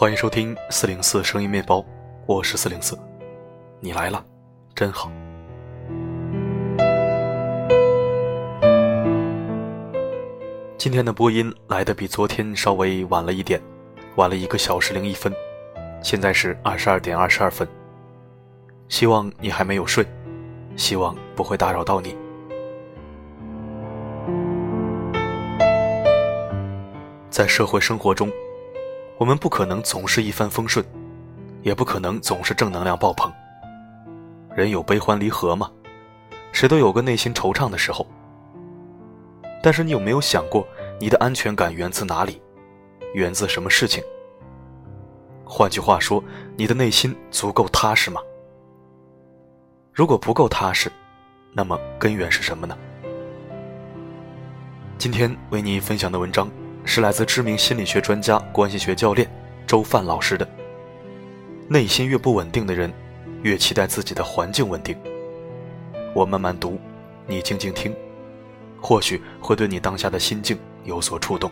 欢迎收听四零四声音面包，我是四零四，你来了，真好。今天的播音来的比昨天稍微晚了一点，晚了一个小时零一分，现在是二十二点二十二分。希望你还没有睡，希望不会打扰到你。在社会生活中，我们不可能总是一帆风顺，也不可能总是正能量爆棚。人有悲欢离合嘛，谁都有个内心惆怅的时候。但是你有没有想过，你的安全感源自哪里？源自什么事情？换句话说，你的内心足够踏实吗？如果不够踏实，那么根源是什么呢？今天为你分享的文章。是来自知名心理学专家、关系学教练周范老师的。内心越不稳定的人，越期待自己的环境稳定。我慢慢读，你静静听，或许会对你当下的心境有所触动。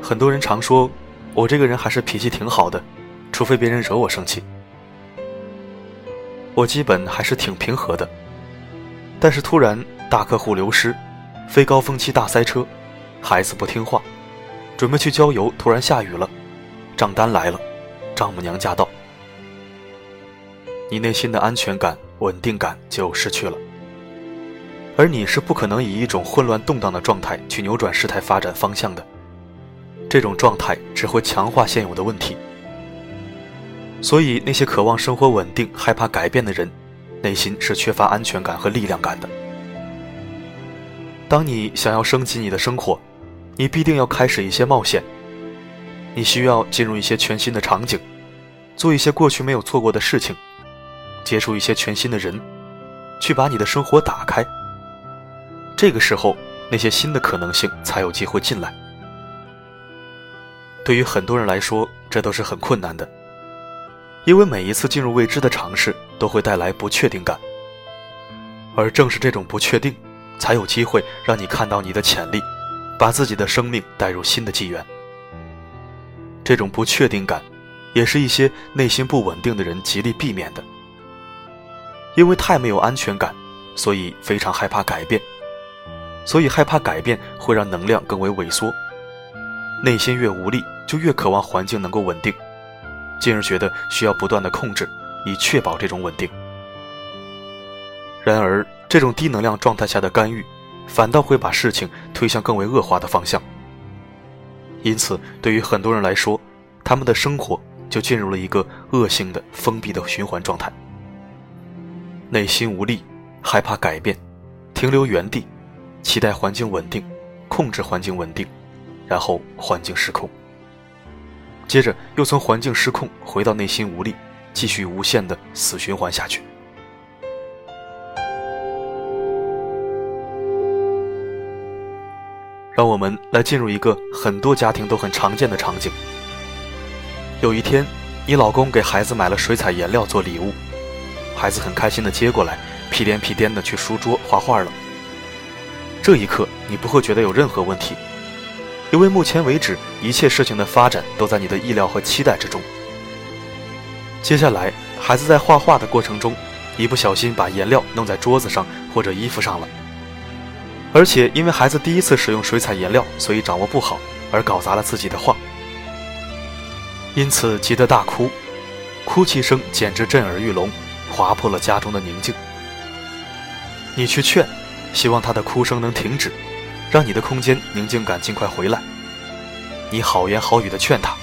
很多人常说，我这个人还是脾气挺好的，除非别人惹我生气。我基本还是挺平和的，但是突然大客户流失，非高峰期大塞车，孩子不听话，准备去郊游，突然下雨了，账单来了，丈母娘驾到，你内心的安全感、稳定感就失去了，而你是不可能以一种混乱动荡的状态去扭转事态发展方向的，这种状态只会强化现有的问题。所以，那些渴望生活稳定、害怕改变的人，内心是缺乏安全感和力量感的。当你想要升级你的生活，你必定要开始一些冒险。你需要进入一些全新的场景，做一些过去没有做过的事情，接触一些全新的人，去把你的生活打开。这个时候，那些新的可能性才有机会进来。对于很多人来说，这都是很困难的。因为每一次进入未知的尝试都会带来不确定感，而正是这种不确定，才有机会让你看到你的潜力，把自己的生命带入新的纪元。这种不确定感，也是一些内心不稳定的人极力避免的。因为太没有安全感，所以非常害怕改变，所以害怕改变会让能量更为萎缩，内心越无力，就越渴望环境能够稳定。进而觉得需要不断的控制，以确保这种稳定。然而，这种低能量状态下的干预，反倒会把事情推向更为恶化的方向。因此，对于很多人来说，他们的生活就进入了一个恶性的封闭的循环状态。内心无力，害怕改变，停留原地，期待环境稳定，控制环境稳定，然后环境失控。接着又从环境失控回到内心无力，继续无限的死循环下去。让我们来进入一个很多家庭都很常见的场景。有一天，你老公给孩子买了水彩颜料做礼物，孩子很开心的接过来，屁颠屁颠的去书桌画画了。这一刻，你不会觉得有任何问题。因为目前为止，一切事情的发展都在你的意料和期待之中。接下来，孩子在画画的过程中，一不小心把颜料弄在桌子上或者衣服上了，而且因为孩子第一次使用水彩颜料，所以掌握不好，而搞砸了自己的画，因此急得大哭，哭泣声简直震耳欲聋，划破了家中的宁静。你去劝，希望他的哭声能停止。让你的空间宁静感尽快回来。你好言好语的劝他，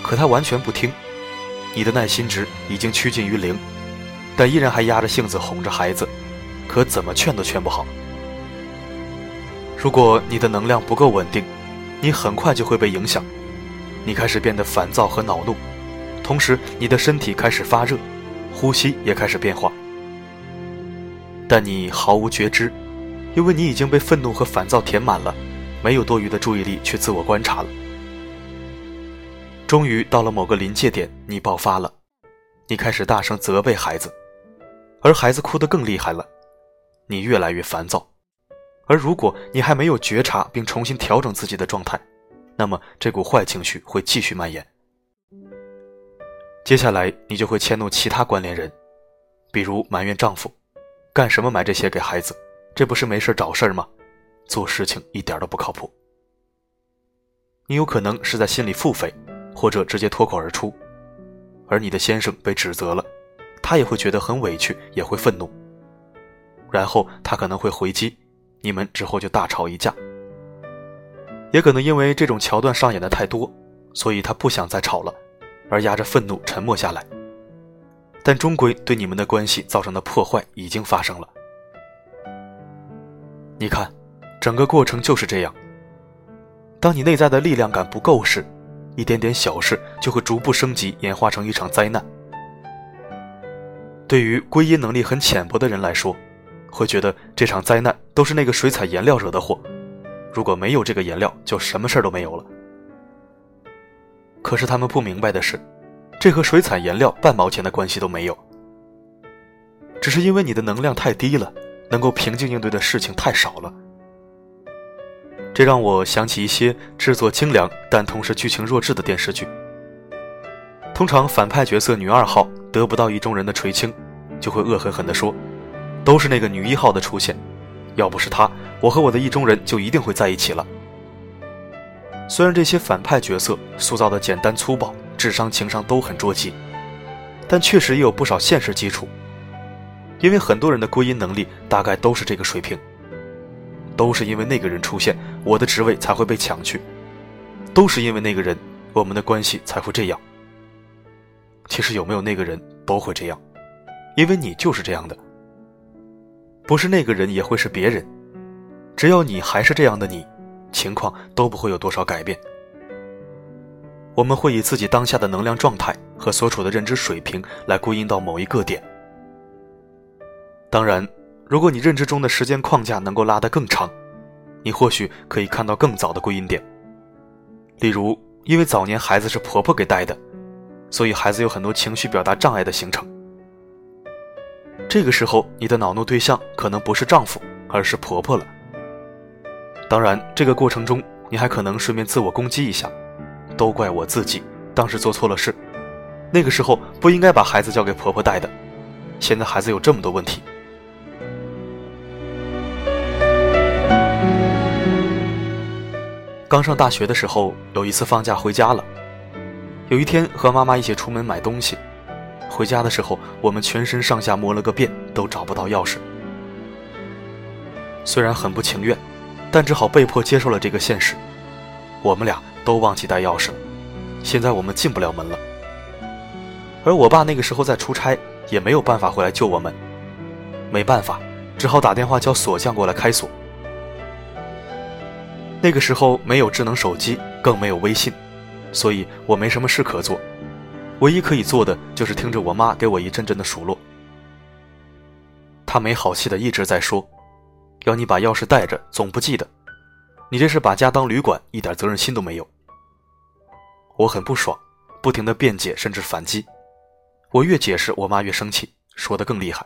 可他完全不听。你的耐心值已经趋近于零，但依然还压着性子哄着孩子，可怎么劝都劝不好。如果你的能量不够稳定，你很快就会被影响。你开始变得烦躁和恼怒，同时你的身体开始发热，呼吸也开始变化，但你毫无觉知。因为你已经被愤怒和烦躁填满了，没有多余的注意力去自我观察了。终于到了某个临界点，你爆发了，你开始大声责备孩子，而孩子哭得更厉害了，你越来越烦躁，而如果你还没有觉察并重新调整自己的状态，那么这股坏情绪会继续蔓延。接下来你就会迁怒其他关联人，比如埋怨丈夫，干什么买这些给孩子？这不是没事找事儿吗？做事情一点都不靠谱。你有可能是在心里腹诽，或者直接脱口而出，而你的先生被指责了，他也会觉得很委屈，也会愤怒。然后他可能会回击，你们之后就大吵一架。也可能因为这种桥段上演的太多，所以他不想再吵了。而压着愤怒沉默下来，但终归对你们的关系造成的破坏已经发生了。你看，整个过程就是这样。当你内在的力量感不够时，一点点小事就会逐步升级，演化成一场灾难。对于归因能力很浅薄的人来说，会觉得这场灾难都是那个水彩颜料惹的祸。如果没有这个颜料，就什么事儿都没有了。可是他们不明白的是，这和水彩颜料半毛钱的关系都没有。只是因为你的能量太低了，能够平静应对的事情太少了。这让我想起一些制作精良但同时剧情弱智的电视剧。通常反派角色女二号得不到意中人的垂青，就会恶狠狠地说：“都是那个女一号的出现，要不是她，我和我的意中人就一定会在一起了。”虽然这些反派角色塑造的简单粗暴，智商情商都很捉急，但确实也有不少现实基础。因为很多人的归因能力大概都是这个水平，都是因为那个人出现，我的职位才会被抢去；都是因为那个人，我们的关系才会这样。其实有没有那个人都会这样，因为你就是这样的。不是那个人也会是别人，只要你还是这样的你。情况都不会有多少改变。我们会以自己当下的能量状态和所处的认知水平来归因到某一个点。当然，如果你认知中的时间框架能够拉得更长，你或许可以看到更早的归因点。例如，因为早年孩子是婆婆给带的，所以孩子有很多情绪表达障碍的形成。这个时候，你的恼怒对象可能不是丈夫，而是婆婆了。当然，这个过程中你还可能顺便自我攻击一下，都怪我自己，当时做错了事，那个时候不应该把孩子交给婆婆带的，现在孩子有这么多问题。刚上大学的时候，有一次放假回家了，有一天和妈妈一起出门买东西，回家的时候我们全身上下摸了个遍，都找不到钥匙，虽然很不情愿。但只好被迫接受了这个现实，我们俩都忘记带钥匙了，现在我们进不了门了。而我爸那个时候在出差，也没有办法回来救我们，没办法，只好打电话叫锁匠过来开锁。那个时候没有智能手机，更没有微信，所以我没什么事可做，唯一可以做的就是听着我妈给我一阵阵的数落。她没好气的一直在说。要你把钥匙带着，总不记得，你这是把家当旅馆，一点责任心都没有。我很不爽，不停的辩解，甚至反击。我越解释，我妈越生气，说的更厉害。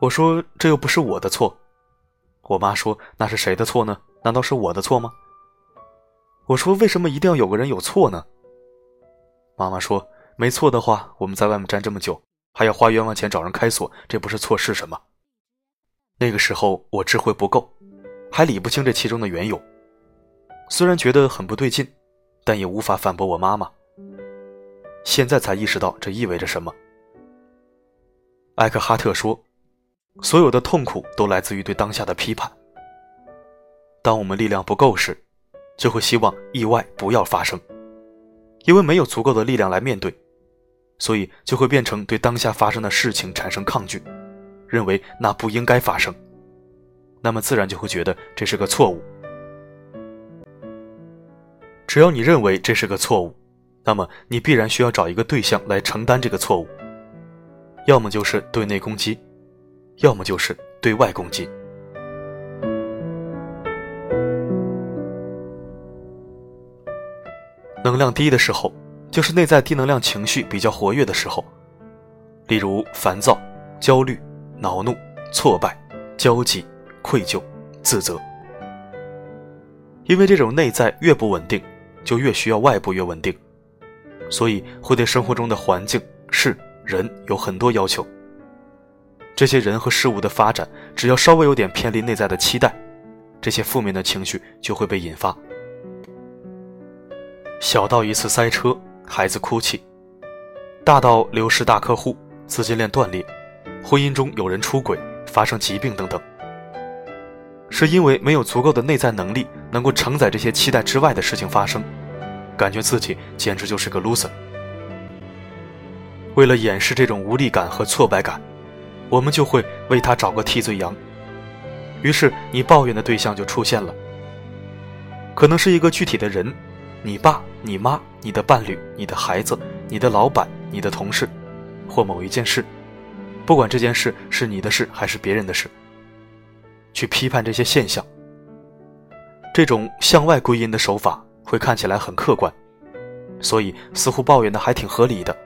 我说这又不是我的错。我妈说那是谁的错呢？难道是我的错吗？我说为什么一定要有个人有错呢？妈妈说没错的话，我们在外面站这么久，还要花冤枉钱找人开锁，这不是错是什么？那个时候我智慧不够，还理不清这其中的缘由。虽然觉得很不对劲，但也无法反驳我妈妈。现在才意识到这意味着什么。艾克哈特说：“所有的痛苦都来自于对当下的批判。当我们力量不够时，就会希望意外不要发生，因为没有足够的力量来面对，所以就会变成对当下发生的事情产生抗拒。”认为那不应该发生，那么自然就会觉得这是个错误。只要你认为这是个错误，那么你必然需要找一个对象来承担这个错误，要么就是对内攻击，要么就是对外攻击。能量低的时候，就是内在低能量情绪比较活跃的时候，例如烦躁、焦虑。恼怒、挫败、焦急、愧疚、自责。因为这种内在越不稳定，就越需要外部越稳定，所以会对生活中的环境、事、人有很多要求。这些人和事物的发展，只要稍微有点偏离内在的期待，这些负面的情绪就会被引发。小到一次塞车，孩子哭泣；大到流失大客户、资金链断裂、婚姻中有人出轨、发生疾病等等，是因为没有足够的内在能力，能够承载这些期待之外的事情发生，感觉自己简直就是个 loser。为了掩饰这种无力感和挫败感。我们就会为他找个替罪羊，于是你抱怨的对象就出现了，可能是一个具体的人，你爸、你妈、你的伴侣、你的孩子、你的老板、你的同事，或某一件事，不管这件事是你的事还是别人的事，去批判这些现象。这种向外归因的手法会看起来很客观，所以似乎抱怨的还挺合理的。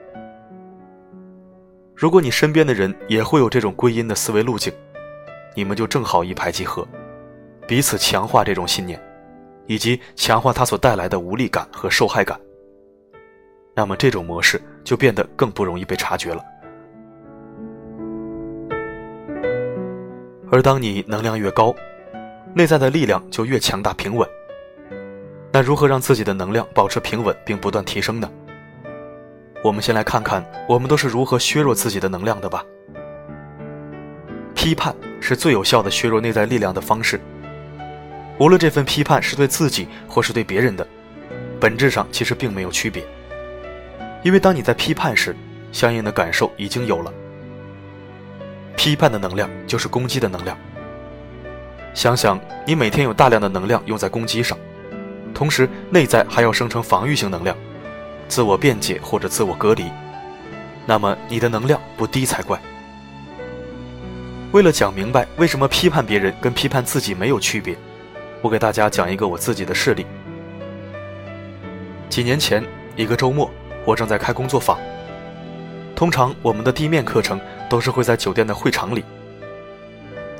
如果你身边的人也会有这种归因的思维路径，你们就正好一拍即合，彼此强化这种信念，以及强化它所带来的无力感和受害感。那么这种模式就变得更不容易被察觉了。而当你能量越高，内在的力量就越强大平稳。那如何让自己的能量保持平稳并不断提升呢？我们先来看看我们都是如何削弱自己的能量的吧。批判是最有效的削弱内在力量的方式。无论这份批判是对自己或是对别人的，本质上其实并没有区别。因为当你在批判时，相应的感受已经有了。批判的能量就是攻击的能量。想想你每天有大量的能量用在攻击上，同时内在还要生成防御性能量。自我辩解或者自我隔离，那么你的能量不低才怪。为了讲明白为什么批判别人跟批判自己没有区别，我给大家讲一个我自己的事例。几年前一个周末，我正在开工作坊。通常我们的地面课程都是会在酒店的会场里。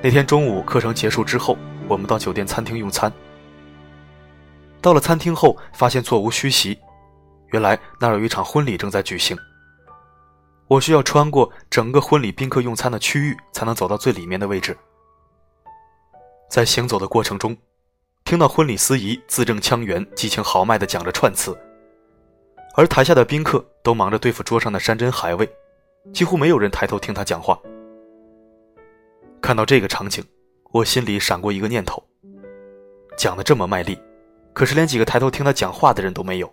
那天中午课程结束之后，我们到酒店餐厅用餐。到了餐厅后，发现座无虚席。原来那儿有一场婚礼正在举行，我需要穿过整个婚礼宾客用餐的区域，才能走到最里面的位置。在行走的过程中，听到婚礼司仪字正腔圆、激情豪迈地讲着串词，而台下的宾客都忙着对付桌上的山珍海味，几乎没有人抬头听他讲话。看到这个场景，我心里闪过一个念头：讲的这么卖力，可是连几个抬头听他讲话的人都没有。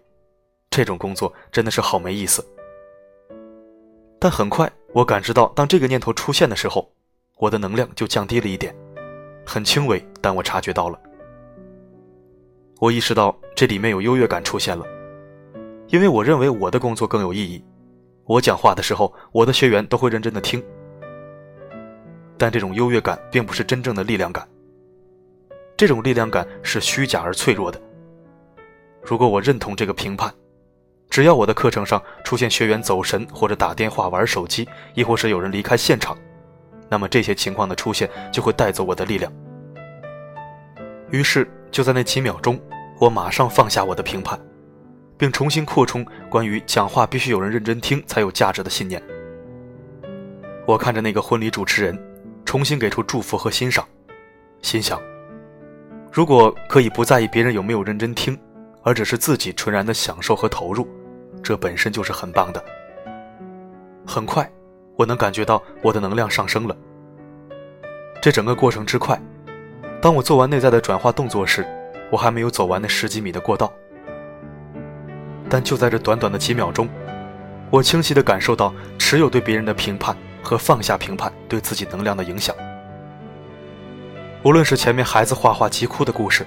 这种工作真的是好没意思。但很快，我感知到，当这个念头出现的时候，我的能量就降低了一点，很轻微，但我察觉到了。我意识到这里面有优越感出现了，因为我认为我的工作更有意义。我讲话的时候，我的学员都会认真的听。但这种优越感并不是真正的力量感，这种力量感是虚假而脆弱的。如果我认同这个评判，只要我的课程上出现学员走神，或者打电话、玩手机，亦或是有人离开现场，那么这些情况的出现就会带走我的力量。于是，就在那几秒钟，我马上放下我的评判，并重新扩充关于讲话必须有人认真听才有价值的信念。我看着那个婚礼主持人，重新给出祝福和欣赏，心想：如果可以不在意别人有没有认真听，而只是自己纯然的享受和投入。这本身就是很棒的。很快，我能感觉到我的能量上升了。这整个过程之快，当我做完内在的转化动作时，我还没有走完那十几米的过道。但就在这短短的几秒钟，我清晰地感受到持有对别人的评判和放下评判对自己能量的影响。无论是前面孩子画画急哭的故事，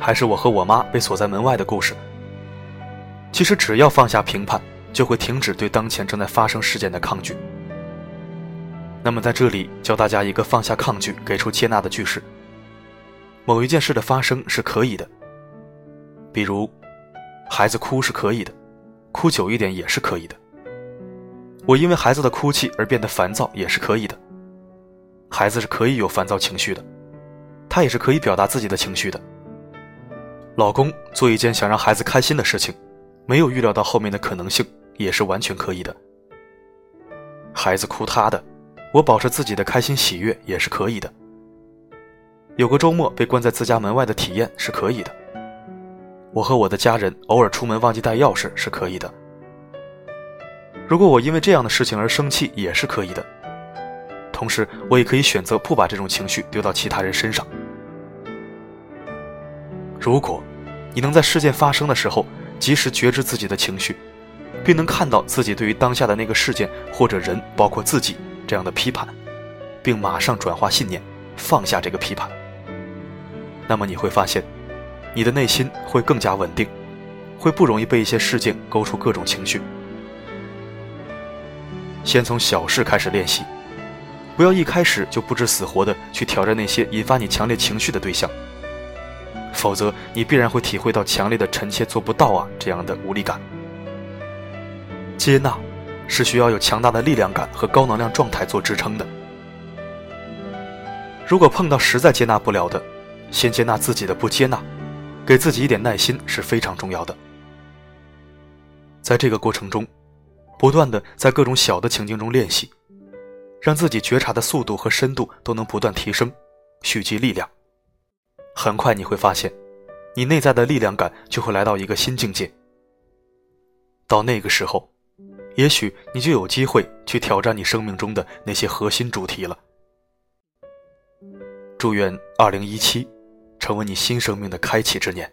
还是我和我妈被锁在门外的故事。其实只要放下评判，就会停止对当前正在发生事件的抗拒。那么在这里教大家一个放下抗拒、给出接纳的句式。某一件事的发生是可以的，比如孩子哭是可以的，哭久一点也是可以的。我因为孩子的哭泣而变得烦躁也是可以的，孩子是可以有烦躁情绪的，他也是可以表达自己的情绪的。老公做一件想让孩子开心的事情，没有预料到后面的可能性，也是完全可以的。孩子哭他的，我保持自己的开心喜悦也是可以的。有个周末被关在自家门外的体验是可以的。我和我的家人偶尔出门忘记带钥匙是可以的。如果我因为这样的事情而生气也是可以的。同时，我也可以选择不把这种情绪丢到其他人身上。如果，你能在事件发生的时候及时觉知自己的情绪，并能看到自己对于当下的那个事件或者人，包括自己这样的批判，并马上转化信念，放下这个批判。那么你会发现，你的内心会更加稳定，会不容易被一些事件勾出各种情绪。先从小事开始练习，不要一开始就不知死活的去挑战那些引发你强烈情绪的对象，否则你必然会体会到强烈的“臣妾做不到啊”这样的无力感。接纳，是需要有强大的力量感和高能量状态做支撑的。如果碰到实在接纳不了的，先接纳自己的不接纳，给自己一点耐心是非常重要的。在这个过程中，不断的在各种小的情境中练习，让自己觉察的速度和深度都能不断提升，蓄积力量。很快你会发现，你内在的力量感就会来到一个新境界。到那个时候，也许你就有机会去挑战你生命中的那些核心主题了。祝愿二零一七。成为你新生命的开启之年。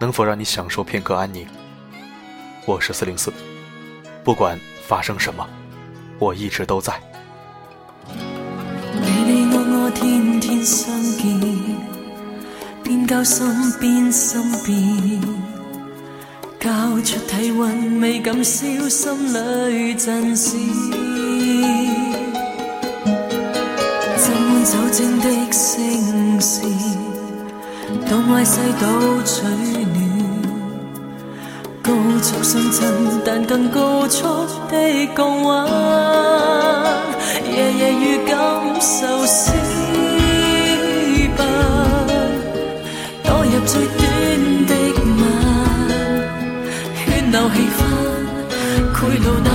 能否让你享受片刻安宁？我是四零四，不管发生什么，我一直都在。你你我我天天相见，边交心边心变，交出体温，未敢消心里震颤。浸满酒精的声线，东歪西倒取暖，高速上阵，但更高速的降温。夜夜预感受失败，堕入最短的吻，喧闹气氛，賄賂那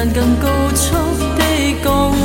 但更高速的降